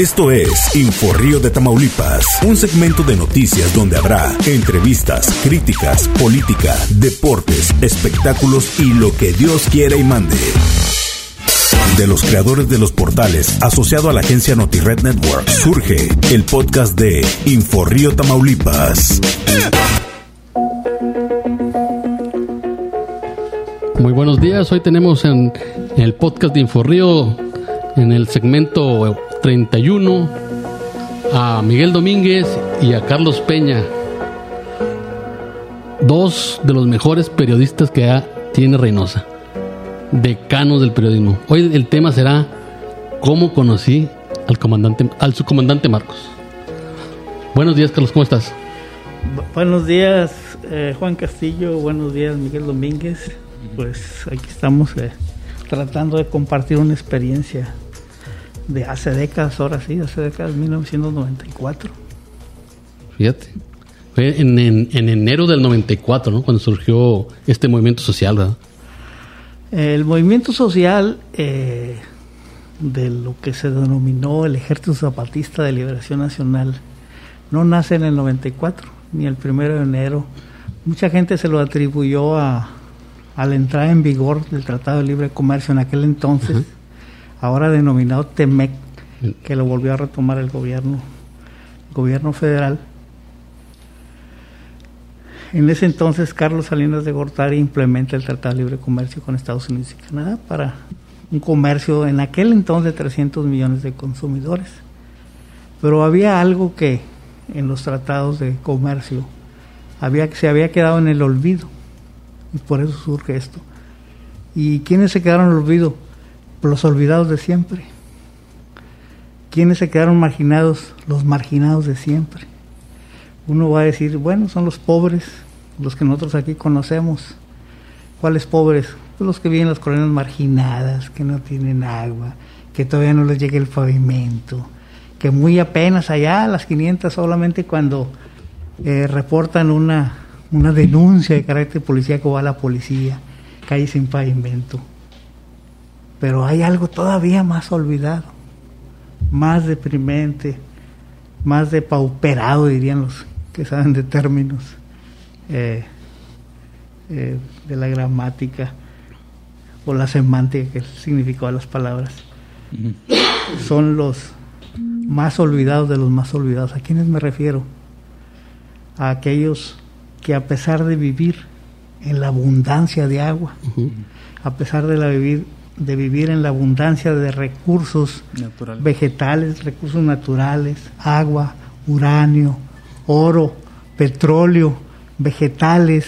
Esto es Inforrío de Tamaulipas, un segmento de noticias donde habrá entrevistas, críticas, política, deportes, espectáculos y lo que Dios quiera y mande. De los creadores de los portales asociado a la agencia NotiRed Network surge el podcast de Inforrío Tamaulipas. Muy buenos días, hoy tenemos en el podcast de Inforrío en el segmento 31 a Miguel Domínguez y a Carlos Peña, dos de los mejores periodistas que tiene Reynosa, decanos del periodismo. Hoy el tema será cómo conocí al comandante, al subcomandante Marcos. Buenos días, Carlos, ¿cómo estás? buenos días, eh, Juan Castillo. Buenos días, Miguel Domínguez. Pues aquí estamos eh, tratando de compartir una experiencia de hace décadas, ahora sí, hace décadas, 1994. Fíjate. Fue en, enero del 94, ¿no? Cuando surgió este movimiento social, ¿verdad? El movimiento social eh, de lo que se denominó el Ejército Zapatista de Liberación Nacional no nace en el 94, ni el primero de enero. Mucha gente se lo atribuyó a, a la entrada en vigor del Tratado de Libre Comercio en aquel entonces ahora denominado TEMEC, que lo volvió a retomar el gobierno, gobierno federal. En ese entonces, Carlos Salinas de Gortari implementa el Tratado de Libre Comercio con Estados Unidos y Canadá para un comercio en aquel entonces de 300 millones de consumidores. Pero había algo que en los tratados de comercio había, se había quedado en el olvido y por eso surge esto. ¿Y quiénes se quedaron en el olvido? los olvidados de siempre. ¿Quiénes se quedaron marginados? Los marginados de siempre. Uno va a decir, bueno, son los pobres, los que nosotros aquí conocemos. ¿Cuáles pobres? Pues los que viven en las colonias marginadas, que no tienen agua, que todavía no les llega el pavimento, que muy apenas allá, a las 500, solamente cuando eh, reportan una, una denuncia de carácter policíaco va a la policía, calle sin pavimento. Pero hay algo todavía más olvidado, más deprimente, más depauperado, dirían los que saben de términos eh, eh, de la gramática o la semántica, que el significado de las palabras. Son los más olvidados de los más olvidados. ¿A quiénes me refiero? A aquellos que a pesar de vivir en la abundancia de agua, a pesar de la vivir de vivir en la abundancia de recursos vegetales, recursos naturales, agua, uranio, oro, petróleo, vegetales,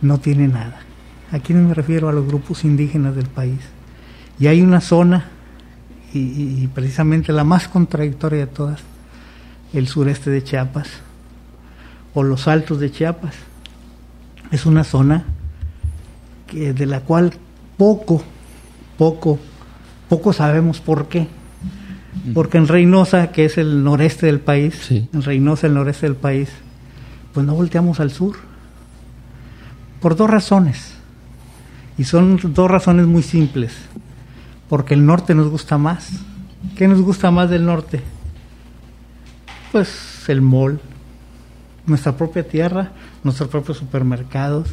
no tiene nada. Aquí me refiero a los grupos indígenas del país. Y hay una zona, y, y precisamente la más contradictoria de todas, el sureste de Chiapas, o los altos de Chiapas. Es una zona que, de la cual poco, poco, poco sabemos por qué. Porque en Reynosa, que es el noreste del país, en Reynosa, el noreste del país, pues no volteamos al sur. Por dos razones. Y son dos razones muy simples. Porque el norte nos gusta más. ¿Qué nos gusta más del norte? Pues el mall, nuestra propia tierra, nuestros propios supermercados,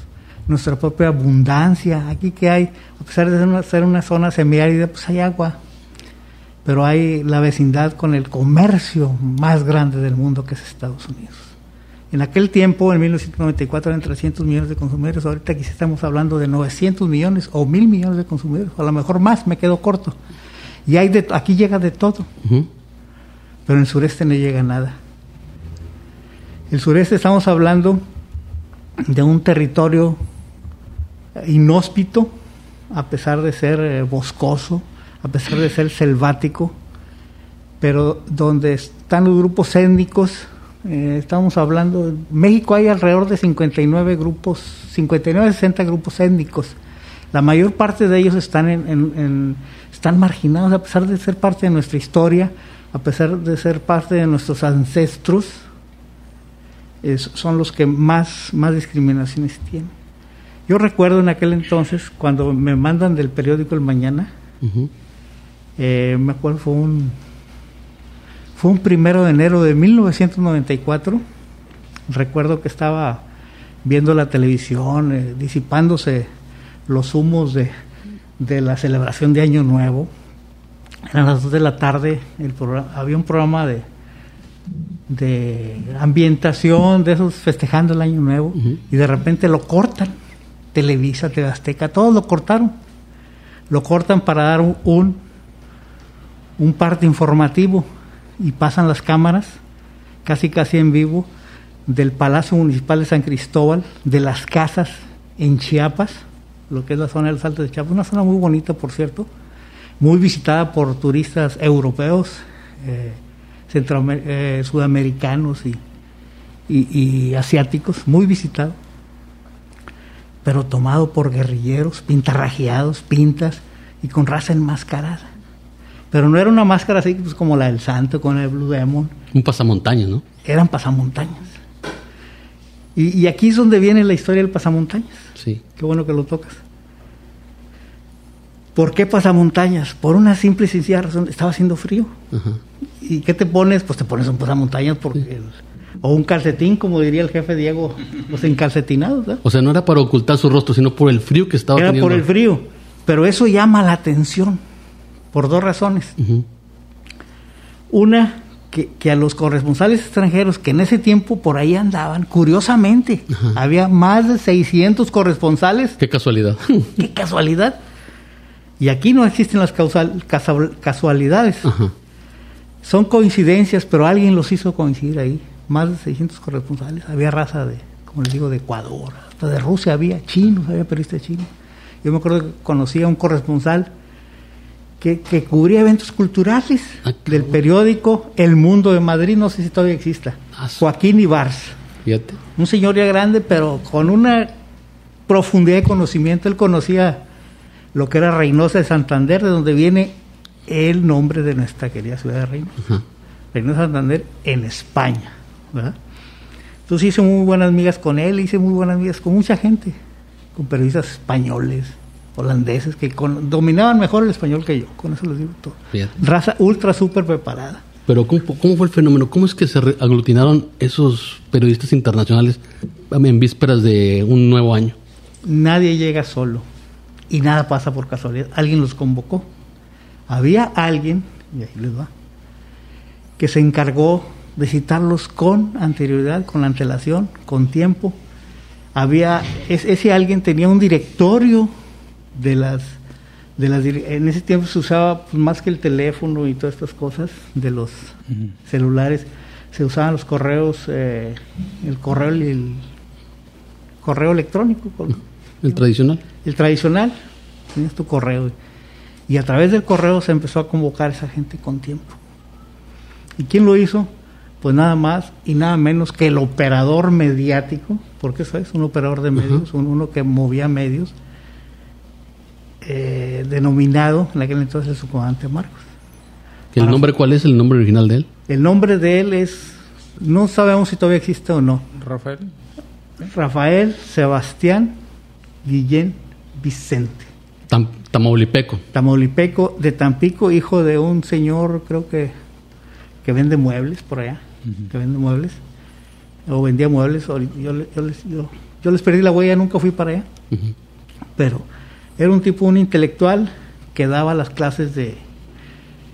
nuestra propia abundancia. Aquí que hay, a pesar de ser una, zona semiárida, pues hay agua. Pero hay la vecindad con el comercio más grande del mundo que es Estados Unidos. En aquel tiempo, en 1994, eran 300 millones de consumidores. Ahorita aquí estamos hablando de 900 millones o mil millones de consumidores. a lo mejor más, me quedo corto. Y hay de, aquí llega de todo. Pero en el sureste no llega nada. El sureste estamos hablando de un territorio inhóspito, a pesar de ser eh, boscoso, a pesar de ser selvático, pero donde están los grupos étnicos, eh, estamos hablando, en México hay alrededor de 59 grupos, 59, 60 grupos étnicos. La mayor parte de ellos están, en, están marginados a pesar de ser parte de nuestra historia, a pesar de ser parte de nuestros ancestros, son los que más, más discriminaciones tienen. Yo recuerdo en aquel entonces, cuando me mandan del periódico El Mañana, eh, me acuerdo fue un Fue un primero de enero de 1994. Recuerdo que estaba viendo la televisión, eh, disipándose los humos de, de, la celebración de Año Nuevo. Eran las 2 de la tarde, el programa, había un programa de, de ambientación, de esos festejando el Año Nuevo, y de repente lo cortan. Televisa, TV Azteca, todos lo cortaron. Lo cortan para dar un, un parte informativo y pasan las cámaras, casi casi en vivo, del Palacio Municipal de San Cristóbal, de las casas en Chiapas, lo que es la zona del Salto de Chiapas, una zona muy bonita, por cierto, muy visitada por turistas europeos, eh, eh, sudamericanos y, y, asiáticos, muy visitado, pero tomado por guerrilleros, pintarrajeados, pintas y con raza enmascarada. Pero no era una máscara así pues, como la del santo con el Blue Demon. Un pasamontañas, ¿no? Eran pasamontañas. Y, y, aquí es donde viene la historia del pasamontañas. Sí. Qué bueno que lo tocas. ¿Por qué pasamontañas? Por una simple y sencilla razón. Estaba haciendo frío. ¿Y qué te pones? Pues te pones un pasamontañas porque... o un calcetín, como diría el jefe Diego, los encalcetinados. ¿verdad? O sea, no era para ocultar su rostro, sino por el frío que estaba era teniendo. Era por el frío. Pero eso llama la atención por dos razones. Una, que, a los corresponsales extranjeros que en ese tiempo por ahí andaban, curiosamente, había más de 600 corresponsales. Qué casualidad. Qué casualidad. Y aquí no existen las casualidades. Son coincidencias, pero alguien los hizo coincidir ahí. Más de 600 corresponsales. Había raza de, como les digo, de Ecuador, hasta de Rusia había, chinos, había periodistas chinos. Yo me acuerdo que conocí a un corresponsal que, cubría eventos culturales ah, del periódico El Mundo de Madrid, no sé si todavía exista. Ah, Joaquín. Fíjate. Un señor ya grande, pero con una profundidad de conocimiento. Él conocía lo que era Reynosa de Santander, de donde viene el nombre de nuestra querida ciudad de Reynosa. Reynosa de Santander en España. Entonces hice muy buenas amigas con él, hice muy buenas amigas con mucha gente, con periodistas españoles, holandeses que dominaban mejor el español que yo, con eso les digo todo. Raza ultra súper preparada. Pero ¿cómo, fue el fenómeno? ¿Cómo es que se aglutinaron esos periodistas internacionales en vísperas de un nuevo año? Nadie llega solo y nada pasa por casualidad. Alguien los convocó. Había alguien, y ahí les va, que se encargó de citarlos con anterioridad, con antelación, con tiempo. Había, ese alguien tenía un directorio de las de las en ese tiempo se usaba pues, más que el teléfono y todas estas cosas de los celulares se usaban los correos eh, el correo y el correo electrónico el tradicional. El tradicional tenías tu correo y a través del correo se empezó a convocar a esa gente con tiempo y quién lo hizo pues nada más y nada menos que el operador mediático porque eso es un operador de medios uno que movía medios eh, denominado en aquel entonces su comandante Marcos. ¿El nombre cuál es el nombre original de él? El nombre de él es, no sabemos si todavía existe o no. Rafael. Rafael Sebastián Guillén Vicente. Tamaulipeco. Tamaulipeco de Tampico, hijo de un señor, creo que, que vende muebles por allá, que vende muebles, o vendía muebles. Yo, yo, les, perdí la huella, nunca fui para allá. Pero era un tipo, un intelectual que daba las clases de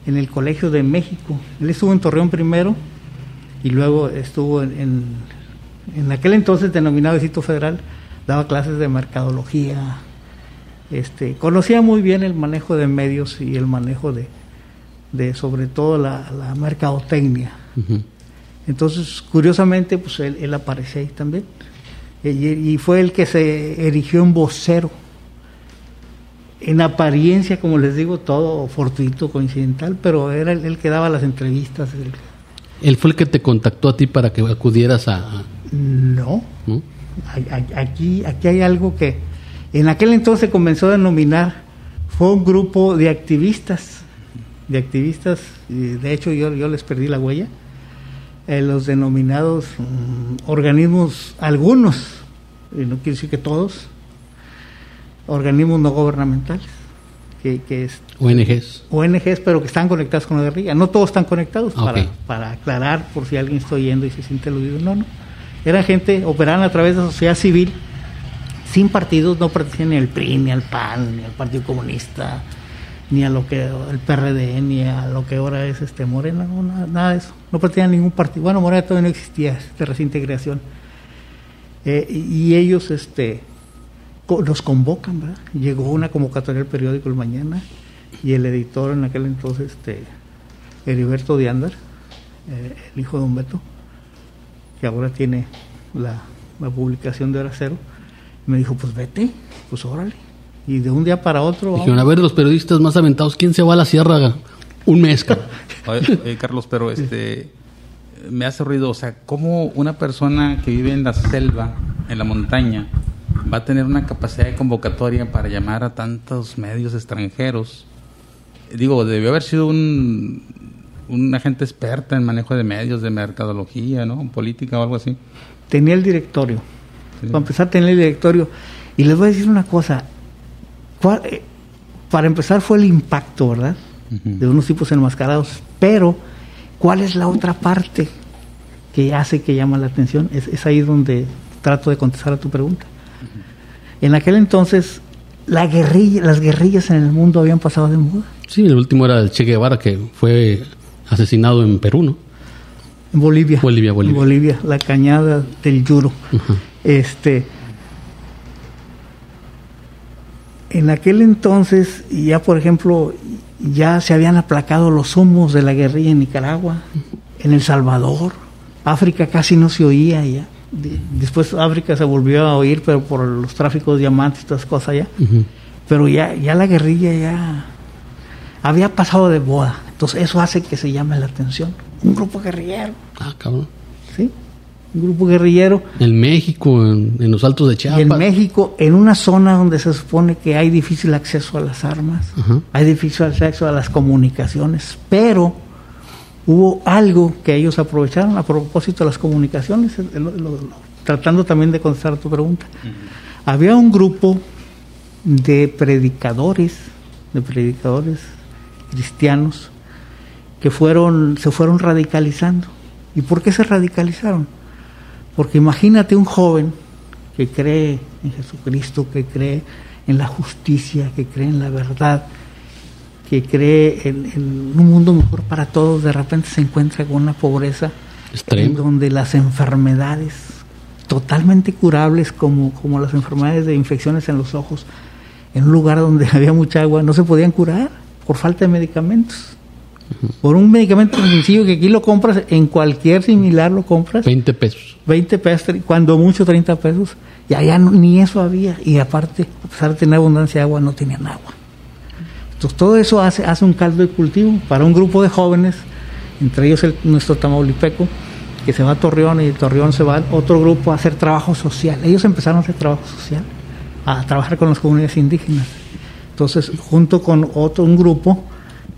en el Colegio de México. Él estuvo en Torreón primero y luego estuvo en, en, aquel entonces denominado Distrito Federal, daba clases de mercadología. Este, conocía muy bien el manejo de medios y el manejo de, de sobre todo la, la mercadotecnia. Entonces, curiosamente, pues él, él aparecía ahí también. Y, y, fue el que se erigió en vocero en apariencia, como les digo, todo fortuito, coincidental, pero era el, que daba las entrevistas. ¿Él fue el que te contactó a ti para que acudieras a...? No. Aquí, aquí hay algo que en aquel entonces comenzó a denominar, fue un grupo de activistas, de activistas, de hecho yo, yo les perdí la huella, eh, los denominados mm, organismos, algunos, y no quiero decir que todos, organismos no gubernamentales, que, que es ONGs. ONGs, pero que están conectadas con la guerrilla. No todos están conectados, Ah, para, para aclarar por si alguien está oyendo y se siente aludido. No, no. Eran gente, operaban a través de la sociedad civil, sin partidos, no pertenecían ni al PRI, ni al PAN, ni al Partido Comunista, ni a lo que el PRD, ni a lo que ahora es este Morena, no, nada, nada de eso. No pertenecían a ningún partido. Bueno, Morena todavía no existía, de reciente creación. Eh, y ellos este, los convocan, ¿verdad? Llegó una convocatoria al periódico El Mañana y el editor en aquel entonces, este, Heriberto de Andar, eh, el hijo de Don Beto, que ahora tiene la, la publicación de Hora Cero, me dijo, pues vete, pues órale. Y de un día para otro... Dijeron, a ver, los periodistas más aventados, ¿quién se va a la sierra un mes, cabrón? Oye, oye, Carlos, pero este me hace ruido, o sea, ¿cómo una persona que vive en la selva, en la montaña, va a tener una capacidad de convocatoria para llamar a tantos medios extranjeros? Digo, debió haber sido un, un agente experta en manejo de medios, de mercadología, ¿no? Política o algo así. Tenía el directorio. Para empezar, tenía el directorio. Y les voy a decir una cosa. ¿Cuál- eh, para empezar fue el impacto, ¿verdad? De unos tipos enmascarados. Pero, ¿cuál es la otra parte que hace que llama la atención? Es, es ahí donde trato de contestar a tu pregunta. En aquel entonces, la guerrilla, las guerrillas en el mundo habían pasado de moda. Sí, el último era el Che Guevara, que fue asesinado en Perú, ¿no? En Bolivia. Bolivia, Bolivia. En Bolivia, la cañada del Yuro. Ujú. Este. En aquel entonces, ya por ejemplo, ya se habían aplacado los humos de la guerrilla en Nicaragua, en El Salvador. África casi no se oía ya. De- Después África se volvió a oír, pero por los tráficos de diamantes y todas esas cosas. Ujú. Pero ya, ya la guerrilla ya había pasado de boda. Entonces eso hace que se llame la atención. Un grupo guerrillero, Ah, cabrón. ¿sí? Un grupo guerrillero. En México, en, en los altos de Chiapas. Y en México, en una zona donde se supone que hay difícil acceso a las armas, hay difícil acceso a las comunicaciones, pero hubo algo que ellos aprovecharon a propósito de las comunicaciones, lo- lo- lo- tratando también de contestar tu pregunta. Había un grupo de predicadores, de predicadores cristianos, que fueron, se fueron radicalizando. ¿Y por qué se radicalizaron? Porque imagínate un joven que cree en Jesucristo, que cree en la justicia, que cree en la verdad, que cree en, en un mundo mejor para todos, de repente se encuentra con una pobreza en donde las enfermedades totalmente curables como, como las enfermedades de infecciones en los ojos, en un lugar donde había mucha agua, no se podían curar por falta de medicamentos. Por un medicamento sencillo que aquí lo compras, en cualquier similar lo compras, 20 pesos. 20 pesos, cuando mucho 30 pesos, y allá no- ni eso había, y aparte, a pesar de tener abundancia de agua, no tenían agua. Entonces todo eso hace, hace un caldo de cultivo para un grupo de jóvenes, entre ellos el, nuestro tamaulipeco, que se va a Torreón y de Torreón se va a otro grupo a hacer trabajo social. Ellos empezaron a hacer trabajo social, a trabajar con las comunidades indígenas. Entonces, junto con otro un grupo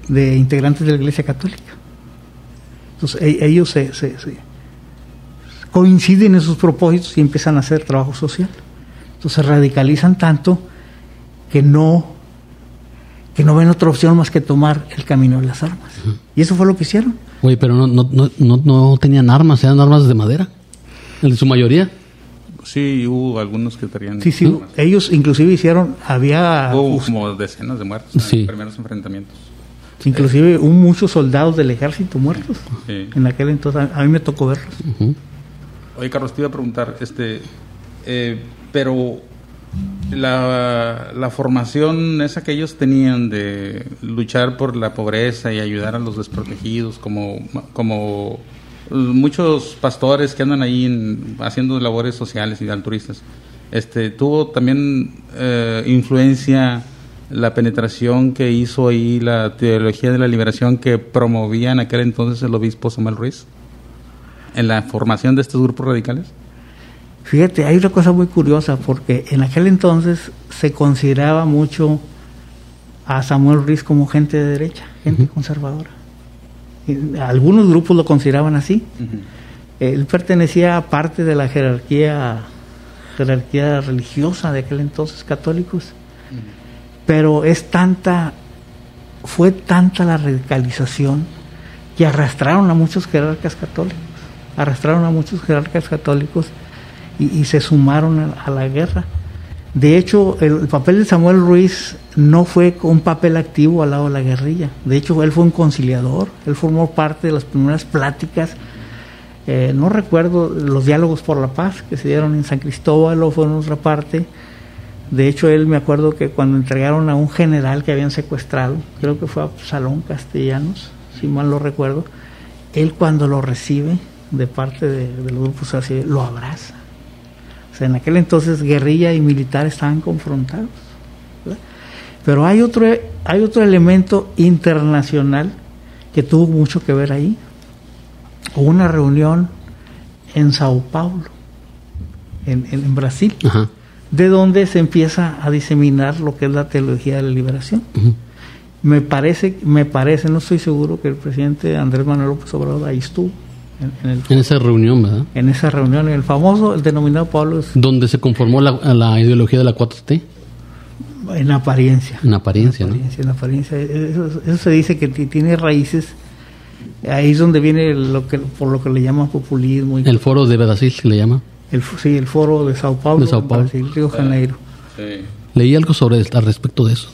de integrantes de la Iglesia Católica. Entonces, e- ellos se- se- se, coinciden en sus propósitos y empiezan a hacer trabajo social. Entonces se radicalizan tanto que no que no ven otra opción más que tomar el camino de las armas. Y eso fue lo que hicieron. Oye, pero no, no, no, no, no tenían armas, eran armas de madera. En su mayoría. Sí, hubo algunos que tenían... Sí, sí, ellos inclusive hicieron, había Hubo como decenas de muertos Sí. en los primeros enfrentamientos. Inclusive hubo muchos soldados del ejército muertos. Sí. En aquel entonces, a a mí me tocó verlos. Ujú. Oye, Carlos, te iba a preguntar, este, eh, pero la, la formación esa que ellos tenían de luchar por la pobreza y ayudar a los desprotegidos, como, como muchos pastores que andan ahí en- haciendo labores sociales y altruistas, este, tuvo también eh, influencia la penetración que hizo ahí la teología de la liberación que promovía en aquel entonces el obispo Samuel Ruiz en la formación de estos grupos radicales? Fíjate, hay una cosa muy curiosa, porque en aquel entonces se consideraba mucho a Samuel Ruiz como gente de derecha, gente conservadora. Y algunos grupos lo consideraban así. Él pertenecía a parte de la jerarquía, jerarquía religiosa de aquel entonces, católicos. Pero es tanta, fue tanta la radicalización que arrastraron a muchos jerarcas católicos, arrastraron a muchos jerarcas católicos y, se sumaron a, la guerra. De hecho, el, el, papel de Samuel Ruiz no fue un papel activo al lado de la guerrilla. De hecho, él fue un conciliador. Él formó parte de las primeras pláticas. Eh, no recuerdo los diálogos por la paz que se dieron en San Cristóbal o fue en otra parte. De hecho, él me acuerdo que cuando entregaron a un general que habían secuestrado, creo que fue a Salón Castellanos, si mal lo recuerdo, él cuando lo recibe de parte de, los grupos lo abraza o sea, en aquel entonces guerrilla y militar estaban confrontados. Pero hay otro, hay otro elemento internacional que tuvo mucho que ver ahí. Hubo una reunión en Sao Paulo, en, en, en Brasil, Ajá. De donde se empieza a diseminar lo que es la teología de la liberación. Me parece, me parece, no estoy seguro que el presidente Andrés Manuel López Obrador ahí estuvo en, en el En esa reunión, ¿verdad? en esa reunión, el famoso, el denominado Pablo es Donde se conformó la, la ideología de la 4T, en apariencia. en apariencia, En ¿no? apariencia, en apariencia. Eso, eso se dice que ti- tiene raíces. Ahí es donde viene lo que por lo que le llaman populismo. El foro de Brasil se le llama. El, sí, el foro de Sao Paulo, De Sao Paulo. Brasil, Río de Janeiro. Sí. Leí algo sobre al respecto de eso.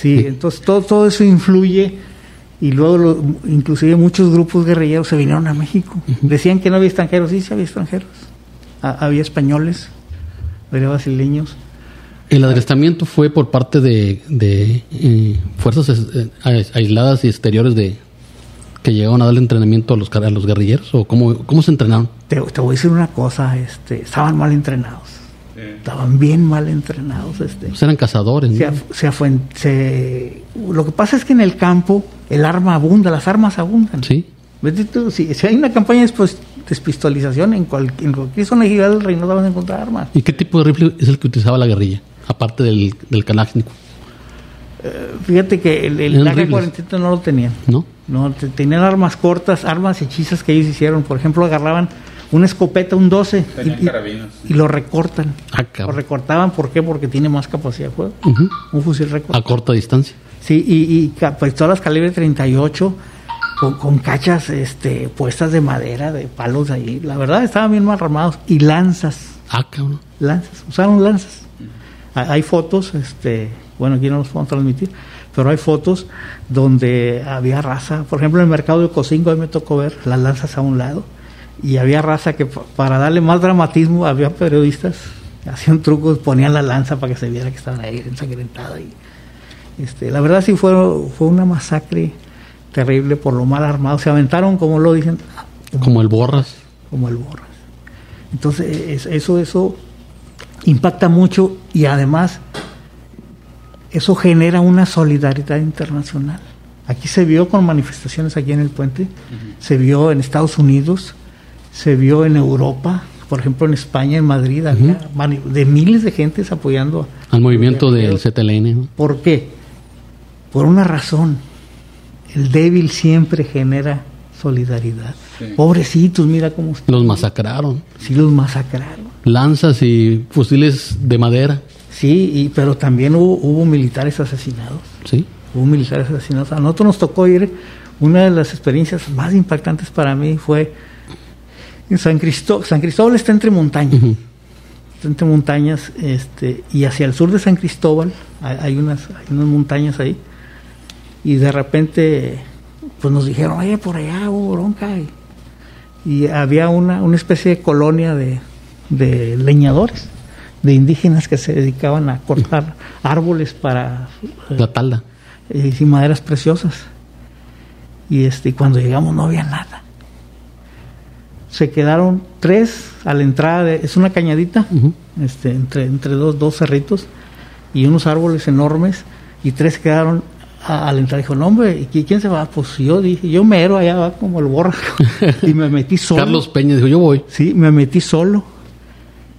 Sí, entonces todo, todo eso influye y luego lo- inclusive muchos grupos guerrilleros se vinieron a México. Decían que no había extranjeros, sí, sí había extranjeros. Ha- había españoles, había brasileños. El adiestramiento fue por parte de, de, eh, fuerzas eh, ais- aisladas y exteriores de que llegaron a darle entrenamiento a los, a los guerrilleros o cómo, cómo se entrenaron. Te, te voy a decir una cosa, este, estaban mal entrenados. Estaban bien mal entrenados, este. Pues eran cazadores, ¿no? se, af- se afuen- se- lo que pasa es que en el campo el arma abunda, las armas abundan. Sí. Tú, si, si hay una campaña de despistolización, en, cual- en cualquier zona del reino vas a encontrar armas. ¿Y qué tipo de rifle es el que utilizaba la guerrilla? Aparte del, del Kalashnikov, Fíjate que el, el Eran AK-47 no lo tenían. ¿no? No, te- tenían armas cortas, armas hechizas que ellos hicieron. Por ejemplo, agarraban una escopeta, un 12, Tenían y, y- carabinas. y lo recortan. Ah, Lo recortaban, ¿por qué? Porque tiene más capacidad de fuego. Ujú. Un fusil recortado. A corta distancia. Sí, y, y pistolas calibre 38 con, con cachas este, puestas de madera, de palos ahí. La verdad, estaban bien mal armados. Y lanzas, Ah, cabrón. lanzas, usaron lanzas. Ha- Hay fotos, este, bueno, aquí no los podemos transmitir, pero hay fotos donde había raza. Por ejemplo, en el mercado de Cocingo, ahí me tocó ver las lanzas a un lado. Y había raza que, pa- para darle más dramatismo, había periodistas, hacían trucos, ponían la lanza para que se viera que estaban ahí ensangrentada. Y, este, la verdad sí fue, fue una masacre terrible por lo mal armado. Se aventaron, como lo dicen, Como el Borras. como el borras. Entonces, es- eso, eso impacta mucho y además eso genera una solidaridad internacional. Aquí se vio con manifestaciones aquí en el puente, se vio en Estados Unidos, se vio en Europa, por ejemplo en España, en Madrid, había de miles de gentes apoyando. Al movimiento del. ZLN. ¿Por qué? Por una razón. El débil siempre genera solidaridad. Sí. Pobrecitos, mira cómo. Los masacraron. Sí los masacraron. Lanzas y fusiles de madera. Sí, y, pero también hubo, hubo militares asesinados. Sí. Hubo militares asesinados. A nosotros nos tocó ir. Una de las experiencias más impactantes para mí fue en San Cristóbal. San Cristóbal está entre montañas. Está entre montañas. Este, y hacia el sur de San Cristóbal hay, hay unas, hay unas montañas ahí. Y de repente, pues nos dijeron, oye, por allá hubo bronca. Y, y había una, una especie de colonia de, de leñadores, de indígenas que se dedicaban a cortar árboles para eh, La tala. eh, y maderas preciosas. Y este, cuando llegamos no había nada. Se quedaron tres a la entrada, de- es una cañadita, Ujú. este, entre, entre dos, dos cerritos y unos árboles enormes, y tres quedaron a, a la entrada. Dijo, no, hombre, ¿y qui- quién se va? Pues yo dije, yo mero, allá va como el borra. y me metí solo. Carlos Peña dijo, yo voy. Sí, me metí solo.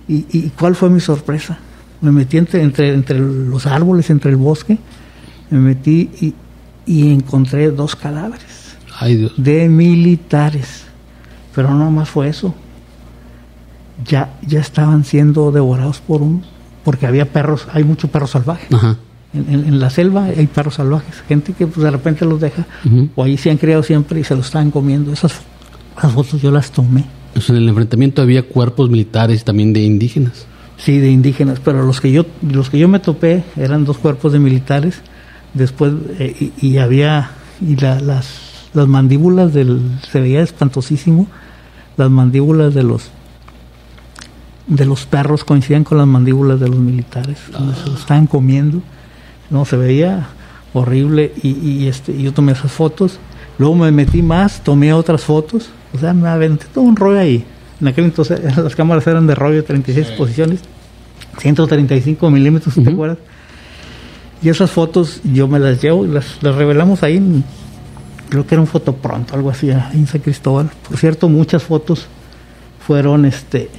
¿Y, y cuál fue mi sorpresa? Me metí entre, entre, entre los árboles, entre el bosque, me metí y, y encontré dos cadáveres Ay, Dios. de militares. Pero no más fue eso. Ya, ya estaban siendo devorados por un... Porque había perros, hay mucho perro salvaje. Ajá. en, en la selva hay perros salvajes, gente que pues, de repente los deja, o ahí se han criado siempre y se los estaban comiendo. Esas, esas fotos yo las tomé. En el enfrentamiento había cuerpos militares también de indígenas. Sí, de indígenas, pero los que yo los que yo me topé eran dos cuerpos de militares. Después eh, y, y había y la- las las mandíbulas del se veía espantosísimo. Las mandíbulas de los de los perros coincidían con las mandíbulas de los militares, donde se estaban comiendo. No, se veía horrible y, y, este y yo tomé esas fotos. Luego me metí más, tomé otras fotos. O sea, me aventé todo un rollo ahí. En aquel entonces las cámaras eran de rollo, 36 posiciones, 135 milímetros, ¿te Ujú. acuerdas? Y esas fotos yo me las llevo y las, las revelamos ahí en, creo que era un fotopronto, algo así, en San Cristóbal. Por cierto, muchas fotos fueron, este,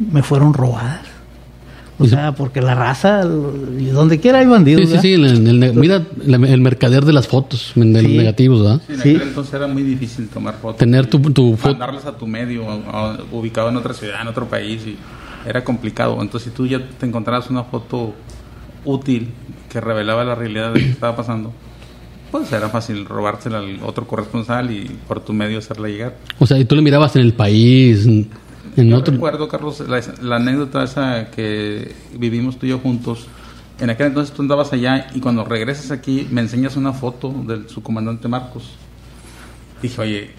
me fueron robadas. O se- sea, porque la raza, y donde quiera hay bandidos. Sí, sí, ¿verdad? sí. el- el- el- mira el mercader de las fotos, de los negativos, ¿verdad? Sí, en Sí. aquel entonces era muy difícil tomar fotos. Tener tu, tu foto. mandarlas a tu medio, a- a- ubicado en otra ciudad, en otro país, y era complicado. Entonces, si tú ya te encontrabas una foto útil que revelaba la realidad de lo que estaba pasando, pues era fácil robársela al otro corresponsal y por tu medio hacerla llegar. O sea, y tú le mirabas en el país, en, Yo otro. recuerdo, Carlos, la, la anécdota esa que vivimos tú y yo juntos. En aquel entonces tú andabas allá y cuando regresas aquí me enseñas una foto del subcomandante Marcos. Dije, oye,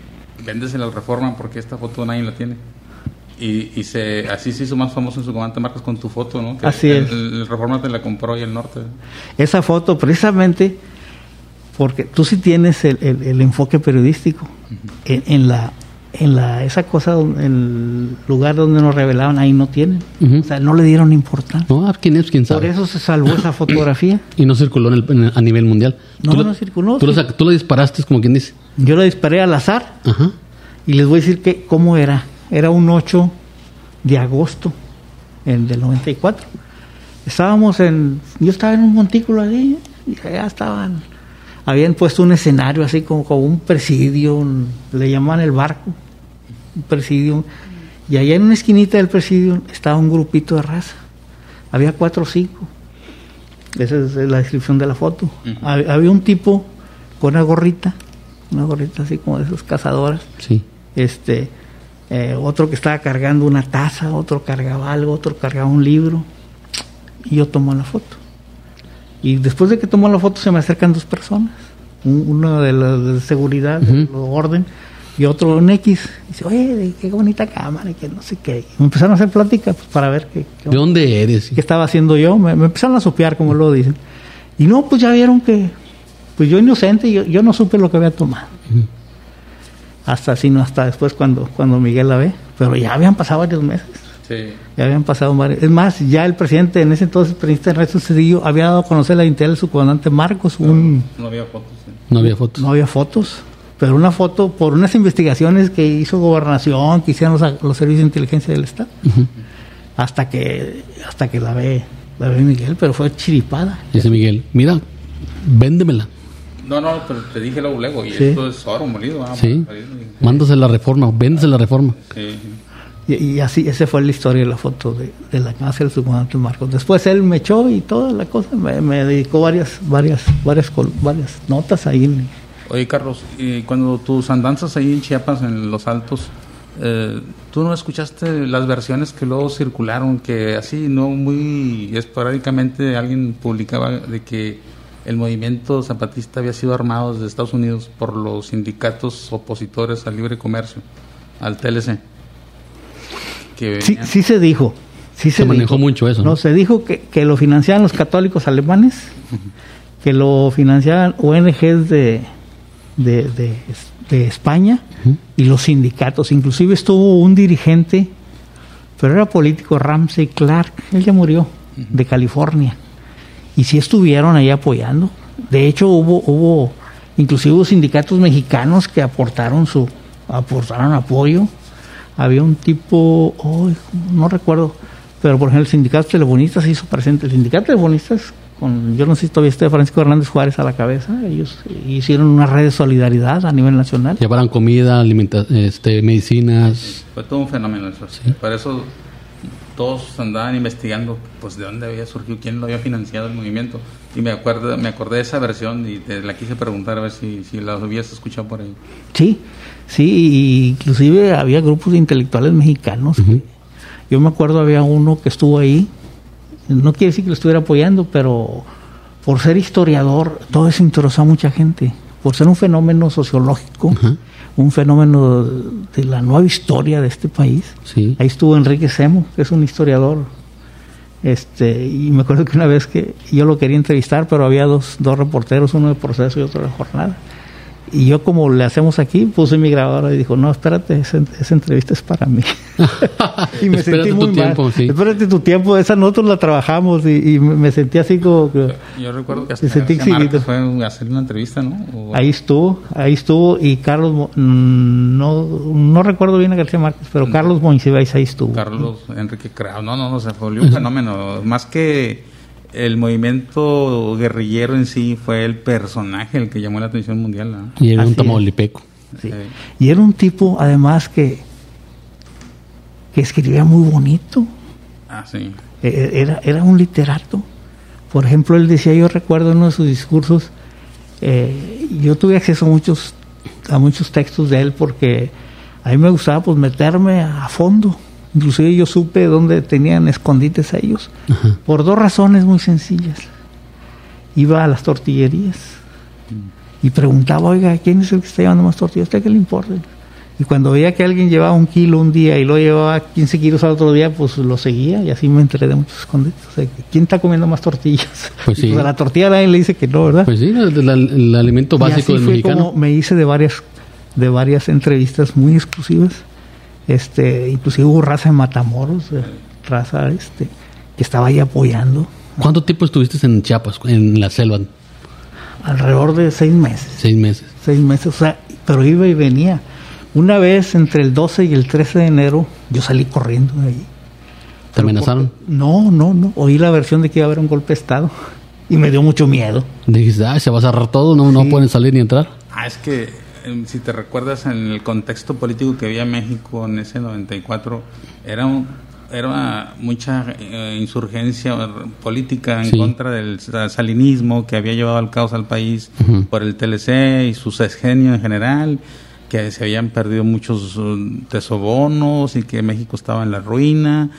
véndesela al Reforma porque esta foto nadie la tiene. Y, y se, así se hizo más famoso en subcomandante Marcos con tu foto, ¿no? Que Así es. El, el Reforma te la compró y el norte. Esa foto precisamente porque tú sí tienes el, el- el enfoque periodístico en, en la en la esa cosa el lugar donde nos revelaban ahí no tienen o sea no le dieron importancia No, ah, ¿quién es? ¿Quién por sabe? eso se salvó esa fotografía Y no circuló en el- en el- a nivel mundial. No, la- no circuló, Tú, la sí. sac- tú la disparaste, como quien dice. yo la disparé al azar Ajá. y les voy a decir que cómo era era un 8 de agosto en del 94 estábamos en yo estaba en un montículo ahí y allá estaban habían puesto un escenario así como, como un presidio un- le llamaban el barco un presidio y allá en una esquinita del presidio estaba un grupito de raza. Había cuatro o cinco. Esa es la descripción de la foto. Había un tipo con una gorrita una gorrita así como de esas cazadoras. Sí. este eh, otro que estaba cargando una taza, otro cargaba algo, otro cargaba un libro. Y yo tomo la foto. Y después de que tomo la foto se me acercan dos personas, un- uno de la de seguridad, de orden, y otro en X. Y dice, oye, qué bonita cámara, y que no sé qué. Y me empezaron a hacer plática pues, para ver qué, qué ¿De dónde eres? qué estaba haciendo yo. Me, me empezaron a sopear, como lo dicen. Y no, pues ya vieron que, pues yo inocente, yo, yo no supe lo que había tomado. Hasta sino hasta después cuando, cuando Miguel la ve. Pero ya habían pasado varios meses. Sí. Ya habían pasado varios. Es más, ya el presidente, en ese entonces, el presidente Ernesto Cedillo, había dado a conocer la identidad del subcomandante Marcos. Un, No había fotos. No había fotos. no había fotos, pero una foto por unas investigaciones que hizo Gobernación, que hicieron los, los servicios de inteligencia del Estado. Hasta que, hasta que la ve, la ve Miguel, pero fue chiripada. Dice Miguel, mira, véndemela. No, no, pero te dije luego, luego, y Sí. esto es oro molido. ah, Sí. Mándase la reforma, véndese la reforma. Sí. Y, y así, esa fue la historia de la foto de, de la casa del subcomandante Marcos. Después él me echó y toda la cosa, me, me dedicó varias, varias, varias, col- varias notas ahí. en- Oye, Carlos, y cuando tus andanzas ahí en Chiapas, en Los Altos, eh, ¿tú no escuchaste las versiones que luego circularon? Que así, no muy esporádicamente alguien publicaba de que el movimiento zapatista había sido armado desde Estados Unidos por los sindicatos opositores al libre comercio, al TLC. Que Sí, sí se dijo. Sí se, Se manejó dijo. mucho eso, ¿no? No, se dijo que, que lo financiaban los católicos alemanes, que lo financiaban ONGs de, de, de, de España y los sindicatos. Inclusive estuvo un dirigente, pero era político, Ramsey Clark, él ya murió, de California. Y sí estuvieron ahí apoyando. De hecho, hubo, hubo inclusive hubo sindicatos mexicanos que aportaron su, aportaron apoyo. Había un tipo, no recuerdo, pero por ejemplo el sindicato de telefonistas se hizo presente. El sindicato de telefonistas, con, yo no sé si todavía está Francisco Hernández Juárez a la cabeza, ellos hicieron una red de solidaridad a nivel nacional. Llevaran comida, alimenta este, medicinas. Fue todo un fenómeno eso. Sí. Por eso todos andaban investigando pues de dónde había surgido, quién lo había financiado el movimiento. Y me acuerdo, me acordé de esa versión y te la quise preguntar a ver si, si la habías escuchado por ahí. Sí, sí, inclusive había grupos de intelectuales mexicanos. yo me acuerdo había uno que estuvo ahí, no quiere decir que lo estuviera apoyando, pero por ser historiador, todo eso interesó a mucha gente, por ser un fenómeno sociológico, un fenómeno de la nueva historia de este país. Sí. Ahí estuvo Enrique Semo, que es un historiador. Este, y me acuerdo que una vez que yo lo quería entrevistar, pero había dos, dos reporteros, uno de proceso y otro de jornada. Y yo, como le hacemos aquí, puse mi grabadora y dijo, no, espérate, esa, entrevista es para mí. y me sentí muy tu Tiempo, sí. Espérate tu tiempo, esa nosotros la trabajamos y, me sentí así como que... Yo recuerdo que hasta sentí fue a hacer una entrevista, ¿no? Ahí estuvo, ahí estuvo y Carlos, mm, no, no recuerdo bien a García Márquez, pero Carlos Monsiváis ahí estuvo. Carlos Enrique Crao, no, no, no, se fue un fenómeno, más que el movimiento guerrillero en sí fue el personaje el que llamó la atención mundial. Y era un tamaulipeco. Sí. Y era un tipo, además, que, que escribía muy bonito. Ah, sí. E, e, era, era un literato. Por ejemplo, él decía, yo recuerdo en uno de sus discursos, eh, yo tuve acceso a muchos, a muchos textos de él porque a mí me gustaba pues meterme a fondo Inclusive yo supe dónde tenían escondites a ellos. Por dos razones muy sencillas. Iba a las tortillerías y preguntaba, oiga, ¿quién es el que está llevando más tortillas? ¿A usted qué le importa? Y cuando veía que alguien llevaba un kilo un día y lo llevaba 15 kilos al otro día, pues lo seguía y así me enteré de muchos escondites. O sea, ¿quién está comiendo más tortillas? Pues sí. Pues a la tortilla nadie le dice que no, ¿verdad? Pues sí, el, alimento básico y así del fue Como me hice de varias, de varias entrevistas muy exclusivas este, inclusive hubo raza de Matamoros, eh, raza este, que estaba ahí apoyando. ¿Cuánto tiempo estuviste en Chiapas, en la selva? Alrededor de seis meses. Seis meses. Seis meses, o sea, pero iba y venía. Una vez entre el 12 y el 13 de enero, yo salí corriendo de ahí. ¿Te amenazaron? no, no, no. Oí la versión de que iba a haber un golpe de Estado y me dio mucho miedo. Dijiste, ah, se va a cerrar todo, no, no pueden salir ni entrar. Ah, es que si te recuerdas en el contexto político que había México en ese 94, era era mucha eh, insurgencia política en contra del salinismo que había llevado al caos al país por el TLC y su sexenio en general, que se habían perdido muchos tesobonos y que México estaba en la ruina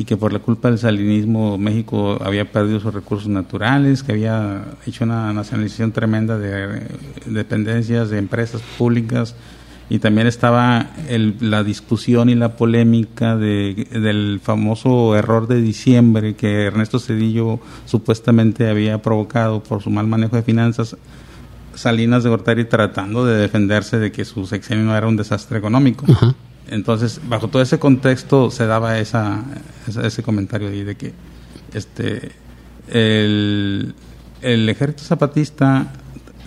y que por la culpa del salinismo México había perdido sus recursos naturales, que había hecho una nacionalización tremenda de dependencias de empresas públicas y también estaba la discusión y la polémica del famoso error de diciembre que Ernesto Cedillo supuestamente había provocado por su mal manejo de finanzas. Salinas de Gortari tratando de defenderse de que su sexenio era un desastre económico. Entonces, bajo todo ese contexto se daba esa, ese comentario ahí de que este el, ejército zapatista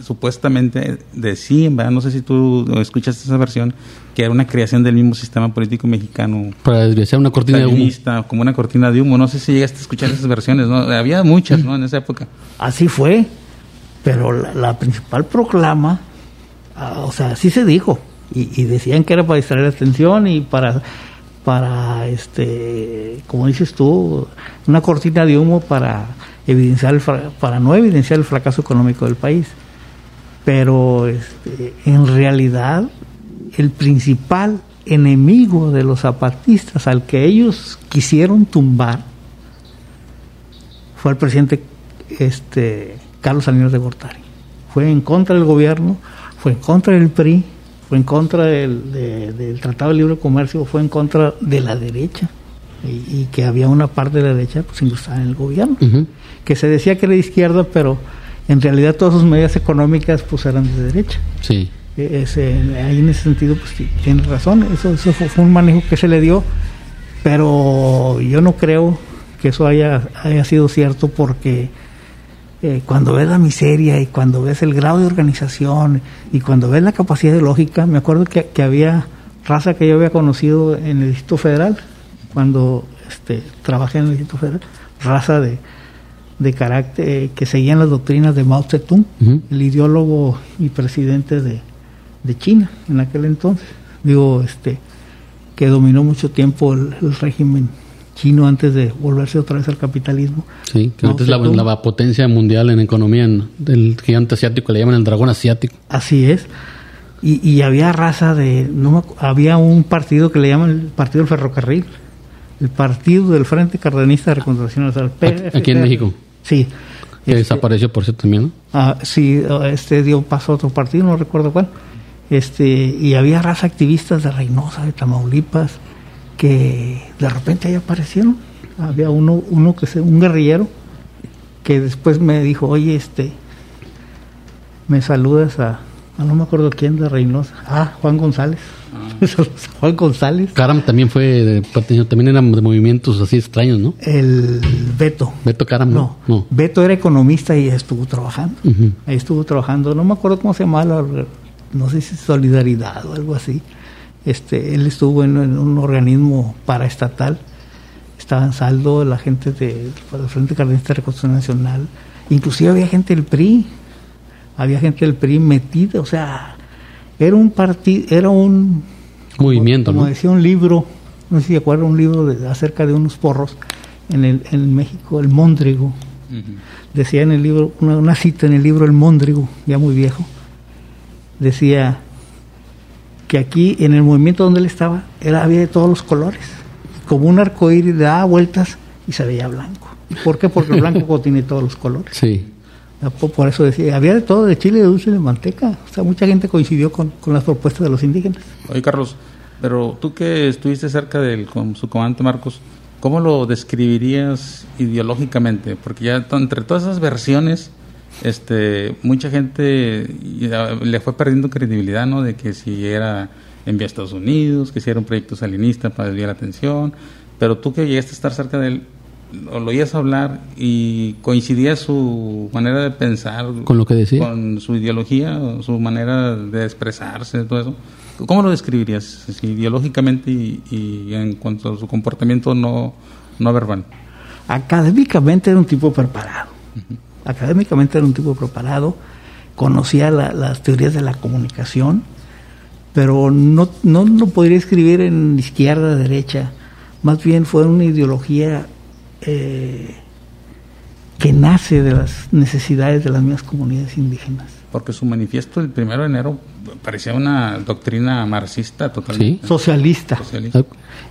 supuestamente decía, no sé si tú escuchaste esa versión, que era una creación del mismo sistema político mexicano. Para desviar una cortina de humo. Como una cortina de humo. No sé si llegaste a escuchar esas versiones, ¿no? Había muchas, ¿no? En esa época. Así fue, pero la, principal proclama, ah, o sea, sí se dijo, y, decían que era para distraer la atención y para para este como dices tú una cortina de humo para evidenciar para no evidenciar el fracaso económico del país. Pero este, en realidad el principal enemigo de los zapatistas al que ellos quisieron tumbar fue el presidente este Carlos Salinas de Gortari. Fue en contra del gobierno fue en contra del PRI fue en contra del, Tratado de Libre Comercio, fue en contra de la derecha. Y, que había una parte de la derecha pues estaba en el gobierno, que se decía que era de izquierda, pero en realidad todas sus medidas económicas pues eran de derecha. Sí. E, ahí en ese sentido pues tiene razón, eso, eso fue, un manejo que se le dio, pero yo no creo que eso haya, haya sido cierto porque eh, cuando ves la miseria y cuando ves el grado de organización y cuando ves la capacidad de lógica, me acuerdo que, había raza que yo había conocido en el Distrito Federal, cuando este, trabajé en el Distrito Federal, raza de, de carácter eh, que seguían las doctrinas de Mao Zedong, el ideólogo y presidente de, de, China en aquel entonces. Digo, este que dominó mucho tiempo el, régimen chino antes de volverse otra vez al capitalismo. Sí, que antes la, potencia mundial en economía, del gigante asiático, le llaman el dragón asiático. Así es. Y, y había raza de... No había un partido que le llaman el Partido del Ferrocarril. El Partido del Frente Cardenista de Reconstrucción Nacional. Aquí- aquí en. México. Sí. Que Este, desapareció, por cierto, también, ¿no? Ah, sí, este dio paso a otro partido, no recuerdo cuál. Este, y había raza activistas de Reynosa, de Tamaulipas, que de repente ahí aparecieron. Había uno, uno que se, un guerrillero, que después me dijo, oye, este, me saludas a, a no me acuerdo quién de Reynosa. Ah, Juan González. Me saludas a Juan González. Karam también fue, de, también eran de movimientos así extraños, ¿no? El Beto. Beto Karam, No, ¿no? Beto era economista y estuvo trabajando. Ahí estuvo trabajando, no me acuerdo cómo se llama, la- no sé si Solidaridad o algo así. Este, él estuvo en, en un organismo paraestatal, estaba en saldo la gente de- del Frente Cardenista de Reconstrucción Nacional, inclusive había gente del PRI, había gente del PRI metida, o sea, era un partido, era un Movimiento, como ¿no? decía un libro, no sé si acuerdan un libro de- acerca de unos porros en el en México, el Móndrigo, decía en el libro, una, una cita en el libro El Móndrigo, ya muy viejo, decía que aquí en el movimiento donde él estaba era, había de todos los colores, como un arcoíris daba vueltas y se veía blanco. ¿Por qué? Porque el blanco contiene todos los colores. Sí. Po- Por eso decía, había de todo, de chile, de dulce, de manteca. O sea, mucha gente coincidió con, con las propuestas de los indígenas. Oye, Carlos, pero tú que estuviste cerca del con su comandante Marcos, ¿cómo lo describirías ideológicamente? Porque ya entre todas esas versiones, este, mucha gente ya le fue perdiendo credibilidad, ¿no? De que si era enviado a Estados Unidos, que si era un proyecto salinista para desviar la atención, pero tú que llegaste a estar cerca de él, lo, oías hablar y coincidía su manera de pensar Con lo que decía. con su ideología, su manera de expresarse, todo eso. ¿Cómo lo describirías si ideológicamente y, y en cuanto a su comportamiento no, no verbal? Académicamente era un tipo preparado. Académicamente era un tipo preparado, conocía la- las teorías de la comunicación, pero no, no lo podría escribir en izquierda, derecha. Más bien fue una ideología eh, que nace de las necesidades de las mismas comunidades indígenas. Porque su manifiesto del primero de enero parecía una doctrina marxista totalmente. Socialista. Socialista.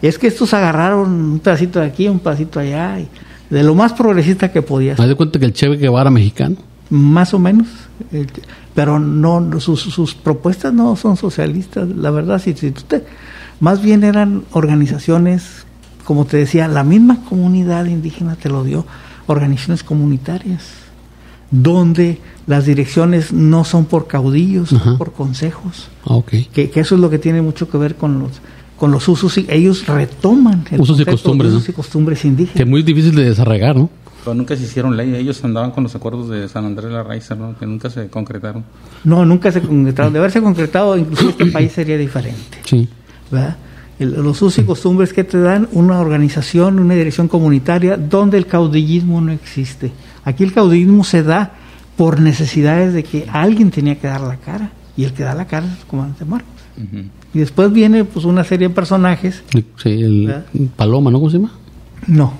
Es que estos agarraron un pedacito de aquí, un pedacito allá, y de lo más progresista que podía Haz de cuenta que el Che Guevara mexicano. más o menos, eh, pero no, no, sus, sus propuestas no son socialistas, la verdad, si, si te- más bien eran organizaciones, como te decía, la misma comunidad indígena te lo dio, organizaciones comunitarias, donde las direcciones no son por caudillos, son por consejos, Ah, que eso es lo que tiene mucho que ver con los con los usos, y ellos retoman el Usos y costumbres, usos ¿no? y costumbres indígenas. Que es muy difícil de desarraigar, ¿no? Pero nunca se hicieron ley. Ellos andaban con los acuerdos de San Andrés de la Raiza, ¿no? que nunca se concretaron. No, nunca se concretaron. De haberse concretado, inclusive este país sería diferente. Sí. ¿verdad? El- los usos y costumbres que te dan una organización, una dirección comunitaria, donde el caudillismo no existe. Aquí el caudillismo se da por necesidades de que alguien tenía que dar la cara, y el que da la cara es el comandante Y después viene pues una serie de personajes. Sí, el ¿Verdad? Paloma, ¿no? ¿Cómo se llama? No,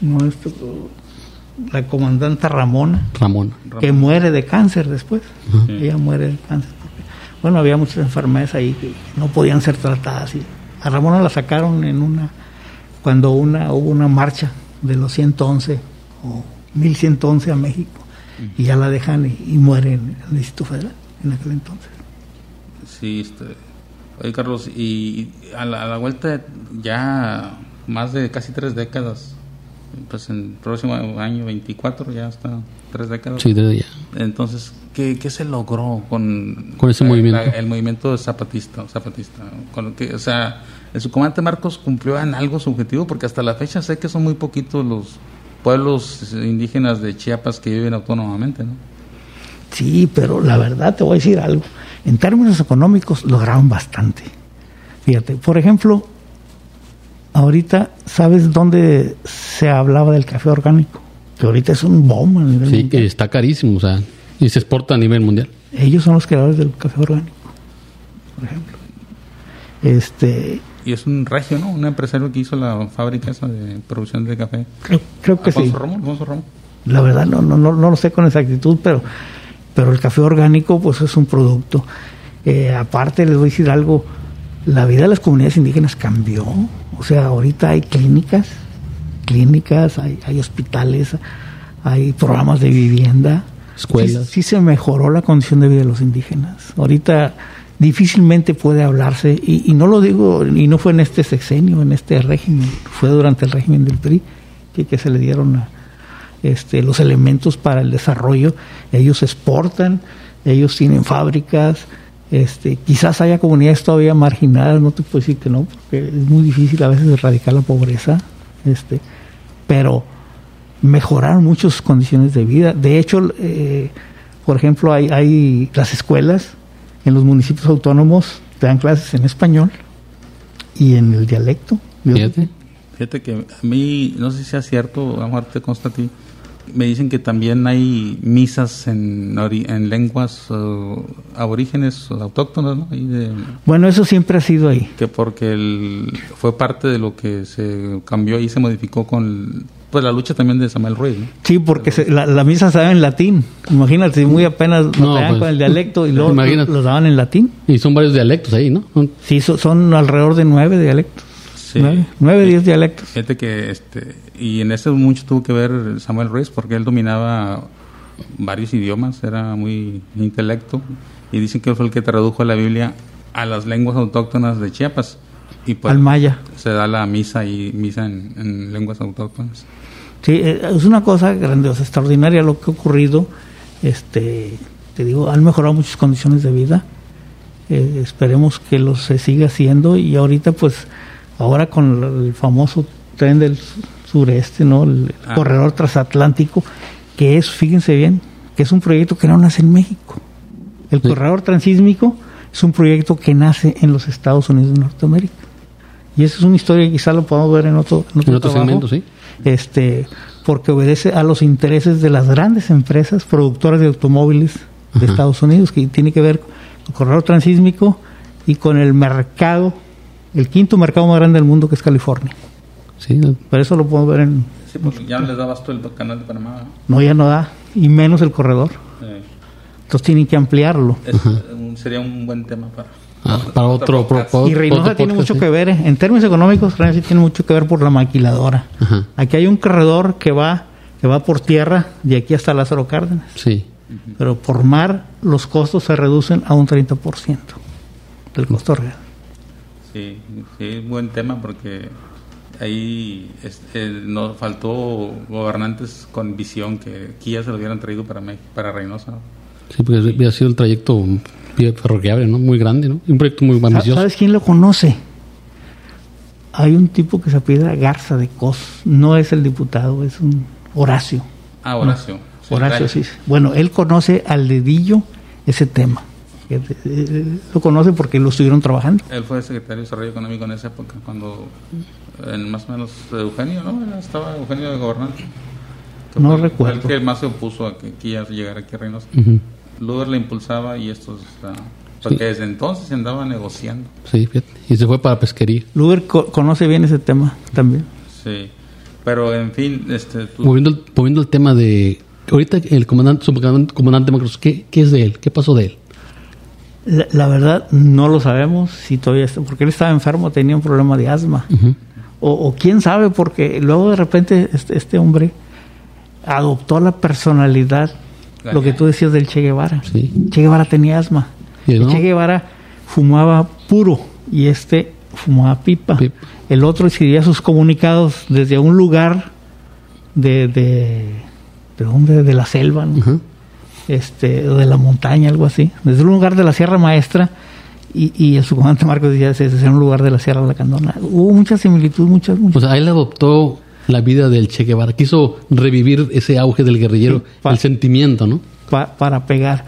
no esto, la comandante Ramona, Ramón. que muere de cáncer después. Ella muere de cáncer. porque, Bueno, había muchas enfermedades ahí que no podían ser tratadas. Y a Ramona la sacaron en una, cuando una, hubo una marcha de los 111 o 1111 a México. Y ya la dejan y, y muere en el Distrito Federal en aquel entonces. Sí, este, oye Carlos, y a la, a la vuelta ya más de casi tres décadas, pues en el próximo año 24 ya está tres décadas. Sí, desde ya. Entonces, ¿qué, qué se logró con, Con ese la- movimiento? la- el movimiento zapatista? o zapatista con lo que, o sea, el subcomandante Marcos cumplió en algo su objetivo, porque hasta la fecha sé que son muy poquitos los pueblos indígenas de Chiapas que viven autónomamente, ¿no? Sí, pero la verdad te voy a decir algo. En términos económicos lograron bastante. Fíjate, por ejemplo, ahorita, ¿sabes dónde se hablaba del café orgánico? Que ahorita es un bombo a nivel Sí, que está carísimo, o sea, y se exporta a nivel mundial. Ellos son los creadores del café orgánico, por ejemplo. Este, y es un regio, ¿no? Un empresario que hizo la fábrica esa de producción de café. Creo, creo que sí. Alfonso Romo, Alfonso Romo. La verdad no, no, no, no lo sé con exactitud, pero, pero el café orgánico pues es un producto. Eh, aparte les voy a decir algo, la vida de las comunidades indígenas cambió. O sea, ahorita hay clínicas, clínicas, hay, hay hospitales, hay programas de vivienda. Escuelas. Sí, sí se mejoró la condición de vida de los indígenas. Ahorita difícilmente puede hablarse, y, y no lo digo, y no fue en este sexenio, en este régimen, fue durante el régimen del PRI que, que se le dieron a, este, los elementos para el desarrollo. Ellos exportan, ellos tienen fábricas, este, quizás haya comunidades todavía marginadas, no te puedo decir que no, porque es muy difícil a veces erradicar la pobreza, este, pero mejoraron mucho sus condiciones de vida. De hecho, eh, por ejemplo, hay, hay las escuelas en los municipios autónomos, te dan clases en español y en el dialecto. Fíjate. Fíjate que a mí, no sé si sea cierto, a mejor me dicen que también hay misas en, en lenguas eh, aborígenes o autóctonas, ¿no? Ahí de- Bueno, eso siempre ha sido ahí. que porque el, fue parte de lo que se cambió y se modificó con pues la lucha también de Samuel Ruiz. ¿no? Sí, porque se- la, la misa se daba en latín. Imagínate, muy apenas nos No, pues, con el dialecto y luego los daban en latín. Y son varios dialectos ahí, ¿no? Sí, so- son alrededor de nueve dialectos. Sí. Nueve, nueve, diez dialectos. Fíjate que este y en eso mucho tuvo que ver Samuel Ruiz porque él dominaba varios idiomas, era muy intelecto y dicen que él fue el que tradujo la Biblia a las lenguas autóctonas de Chiapas y pues Al maya. se da la misa y misa en, en lenguas autóctonas. Sí, eh, es una cosa grandiosa, extraordinaria lo que ha ocurrido. Este, te digo, han mejorado muchas condiciones de vida. Eh, esperemos que lo se siga haciendo y ahorita pues ahora con el famoso tren del su- sureste, ¿no? El Ah. corredor transatlántico, que es, fíjense bien, que es un proyecto que no nace en México. El Sí. corredor transísmico es un proyecto que nace en los Estados Unidos de Norteamérica. Y esa es una historia que quizá lo podamos ver en otro, en otro, En otro trabajo segmento, sí. este porque obedece a los intereses de las grandes empresas productoras de automóviles de Ajá. Estados Unidos, que tiene que ver con el corredor transísmico y con el mercado, el quinto mercado más grande del mundo que es California. Sí, Por eso lo podemos ver en... Sí, porque ya no les dabas tú el canal de Panamá. ¿no? Ya no da, y menos el corredor. Entonces tienen que ampliarlo. es sería un buen tema para Ah, para otro, podcast. pro- Y otro Reynosa tiene podcast, mucho sí. que ver, eh. en términos económicos, Reynosa tiene mucho que ver por la maquiladora. Ajá. Aquí hay un corredor que va, que va por tierra de aquí hasta Lázaro Cárdenas. Sí. pero por mar los costos se reducen a un 30% del costo real. Sí, sí, buen tema porque ahí este, nos faltó gobernantes con visión que aquí ya se lo hubieran traído para México, para Reynosa. ¿no? Sí, porque había sido el trayecto ferroviario, ¿no? Muy grande, ¿no? Un proyecto muy ambicioso. ¿Sabes quién lo conoce? Hay un tipo que se apellida Garza de Cos, no es el diputado, es un Horacio. Ah, Horacio. Sí, Horacio, sí. Bueno, él conoce al dedillo ese tema. Eh, Lo conoce porque lo estuvieron trabajando. Él fue secretario de Desarrollo Económico en esa época, cuando en más o menos Eugenio, ¿no? Era- Estaba Eugenio de gobernante. Que No fue- fue recuerdo. el que más se opuso a que aquí llegara aquí a Reynosa. Ujú. Luder le impulsaba y estos... ah, porque desde entonces se andaba negociando. Sí, fíjate. Y se fue para pesquería. Luber co- conoce bien ese tema también. Sí. Pero en fin, este... tú- Moviendo el, moviendo el tema de. Ahorita el comandante, subcomandante comandante Macros, ¿qué, ¿qué es de él? ¿Qué pasó de él? La, la verdad no lo sabemos si todavía está, porque él estaba enfermo, tenía un problema de asma. O, o quién sabe, porque luego de repente este, este hombre adoptó la personalidad, lo que tú decías del Che Guevara. Sí. Che Guevara tenía asma. Y El no. Che Guevara fumaba puro y este fumaba pipa. Pipa. El otro escribía sus comunicados desde un lugar de, de, de, dónde? de la selva. Este, o de la montaña, algo así, desde un lugar de la Sierra Maestra, y, y el subcomandante Marcos decía ese es un lugar de la Sierra Lacandona. Hubo mucha similitud, muchas, muchas. O sea, él adoptó la vida del Che Guevara. Quiso revivir ese auge del guerrillero, Sí, el sentimiento, ¿no? pa- para pegar.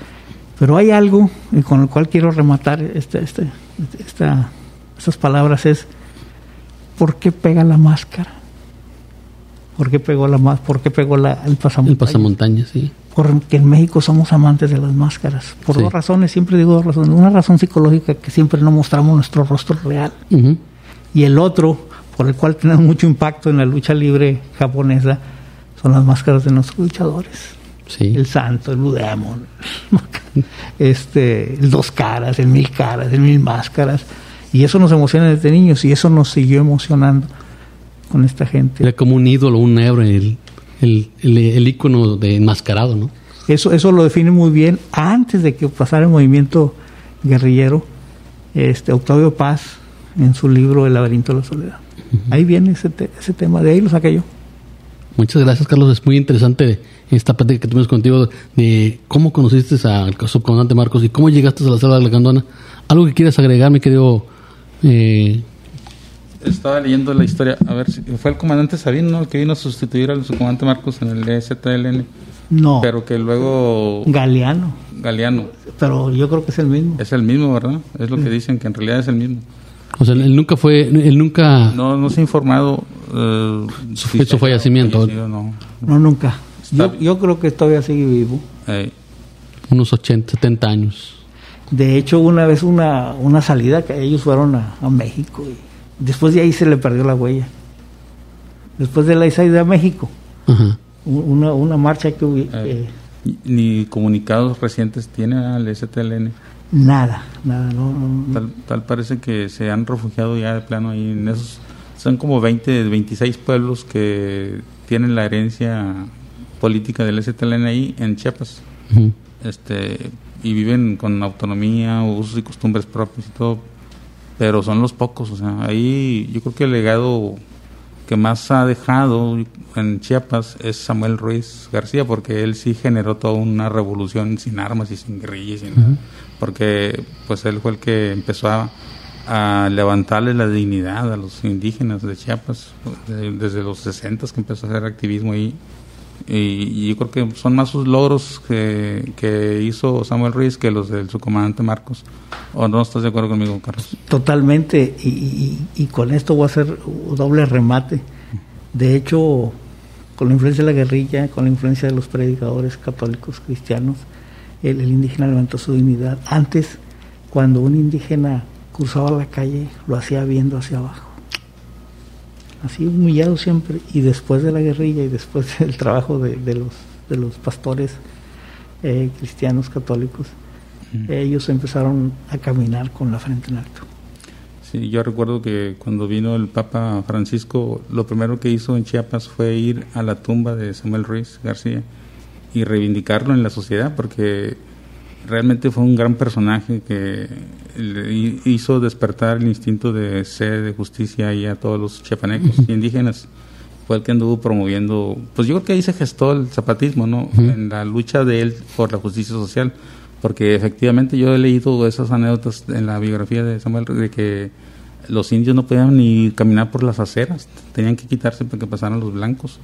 Pero hay algo con el cual quiero rematar este, este, esta, estas palabras es ¿por qué pega la máscara? ¿Por qué pegó la más? ¿Por qué pegó la, el pasamontañas? El pasamontaña, sí. Porque en México somos amantes de las máscaras. Por Sí. dos razones, siempre digo dos razones. Una razón psicológica que siempre no mostramos nuestro rostro real. Ujú. Y el otro, por el cual tenemos mucho impacto en la lucha libre japonesa, son las máscaras de nuestros luchadores. Sí. El santo, el Blue Demon, este, el dos caras, el mil caras, el mil máscaras. Y eso nos emociona desde niños y eso nos siguió emocionando con esta gente. Era como un ídolo, un héroe, el, el, el, ícono de enmascarado, ¿no? Eso, eso lo define muy bien antes de que pasara el movimiento guerrillero. Este, Octavio Paz, en su libro El laberinto de la soledad. Ahí viene ese, te- ese tema, de ahí lo saqué yo. Muchas gracias, Carlos. Es muy interesante esta plática que tuvimos contigo de cómo conociste al subcomandante Marcos y cómo llegaste a la sala de la Candona. ¿Algo que quieras agregar, mi querido? Eh, Estaba leyendo la historia, a ver, si fue el comandante Sabino, ¿no? El que vino a sustituir al subcomandante Marcos en el EZLN, No, pero que luego Galeano, Galeano pero yo creo que es el mismo. es el mismo, ¿verdad? Es lo que dicen, que en realidad es el mismo. o sea, él nunca fue, él nunca... No, no se ha informado. eh, Su- si su está fallecimiento. fallecido no. No, nunca. Yo, yo creo que todavía sigue vivo. Eh, unos 80, 70 años. De hecho, una vez una, una salida que ellos fueron a, a México y después de ahí se le perdió la huella. Después de la salida a México, Ajá. una, una marcha que hubo, Eh. ni comunicados recientes tiene al STLN. nada, nada, no, no, no. Tal, tal parece que se han refugiado ya de plano ahí en esos. Son como 20, 26 pueblos que tienen la herencia política del STLN ahí en Chiapas. Este y viven con autonomía, usos y costumbres propios y todo, pero son los pocos, o sea, ahí yo creo que el legado que más ha dejado en Chiapas es Samuel Ruiz García, porque él sí generó toda una revolución sin armas y sin guerrillas, nada, porque pues él fue el que empezó a, a levantarle la dignidad a los indígenas de Chiapas, de- desde los 60 que empezó a hacer activismo ahí, y, yo creo que son más sus logros que, que hizo Samuel Ruiz que los del subcomandante Marcos. ¿O no estás de acuerdo conmigo, Carlos? Totalmente, y con esto voy a hacer un doble remate. De hecho, con la influencia de la guerrilla, con la influencia de los predicadores católicos cristianos, el, el indígena levantó su dignidad. Antes, cuando un indígena cruzaba la calle, lo hacía viendo hacia abajo. Así humillado siempre. Y después de la guerrilla y después del trabajo de, de los, de los pastores eh, cristianos católicos, ellos empezaron a caminar con la frente en alto. Sí, yo recuerdo que cuando vino el Papa Francisco, lo primero que hizo en Chiapas fue ir a la tumba de Samuel Ruiz García y reivindicarlo en la sociedad, porque realmente fue un gran personaje que hizo despertar el instinto de sed, de justicia ahí a todos los chiapanecos y indígenas. Fue el que anduvo promoviendo, pues yo creo que ahí se gestó el zapatismo, ¿no? En la lucha de él por la justicia social porque efectivamente yo he leído esas anécdotas en la biografía de Samuel de que los indios no podían ni caminar por las aceras, tenían que quitarse para que pasaran los blancos.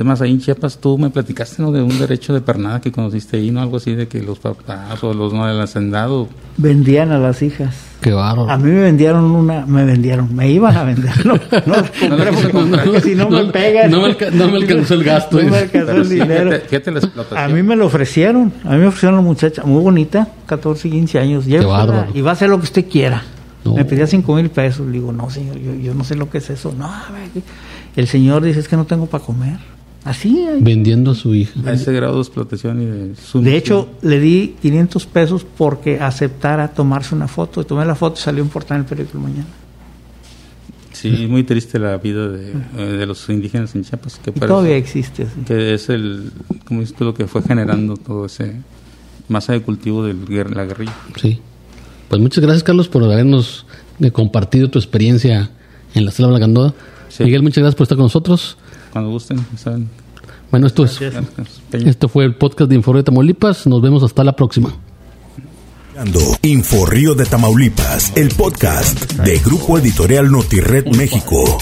Es más, ahí en Chiapas tú me platicaste ¿no? de un derecho de pernada que conociste ahí, ¿no? Algo así de que los papás o los no del hacendado. Vendían a las hijas. Qué bárbaro. A mí me vendieron una, me vendieron, me iban a vender. No, no, No porque- porque si no, me pegan. No me, no me alcanzó el gasto. No me alcanzó el dinero. fíjate, fíjate la explotación. A mí me lo ofrecieron, a mí me ofrecieron una muchacha muy bonita, 14, 15 años, Qué bárbaro. y va a hacer lo que usted quiera. No. Me pedía 5 mil pesos, le digo, no señor, yo, yo no sé lo que es eso. No, a ver, el señor dice, es que no tengo para comer. Así. Vendiendo a su hija. A ese grado de explotación y de sumisión. De hecho, le di 500 pesos porque aceptara tomarse una foto. Y tomé la foto y salió en portada en el periódico mañana. Sí, muy triste la vida de, eh, de los indígenas en Chiapas. Que parece- todavía existe que es el, como dices tú, lo que fue generando todo ese masa de cultivo de la guerrilla. Sí. Pues muchas gracias, Carlos, por habernos eh, compartido tu experiencia en la Selva Lagandoa. Sí. Miguel, muchas gracias por estar con nosotros. Cuando gusten, saben. Bueno, esto, es, esto fue el podcast de Informe de Tamaulipas. Nos vemos hasta la próxima. Info Río de Tamaulipas, el podcast de Grupo Editorial Notired México.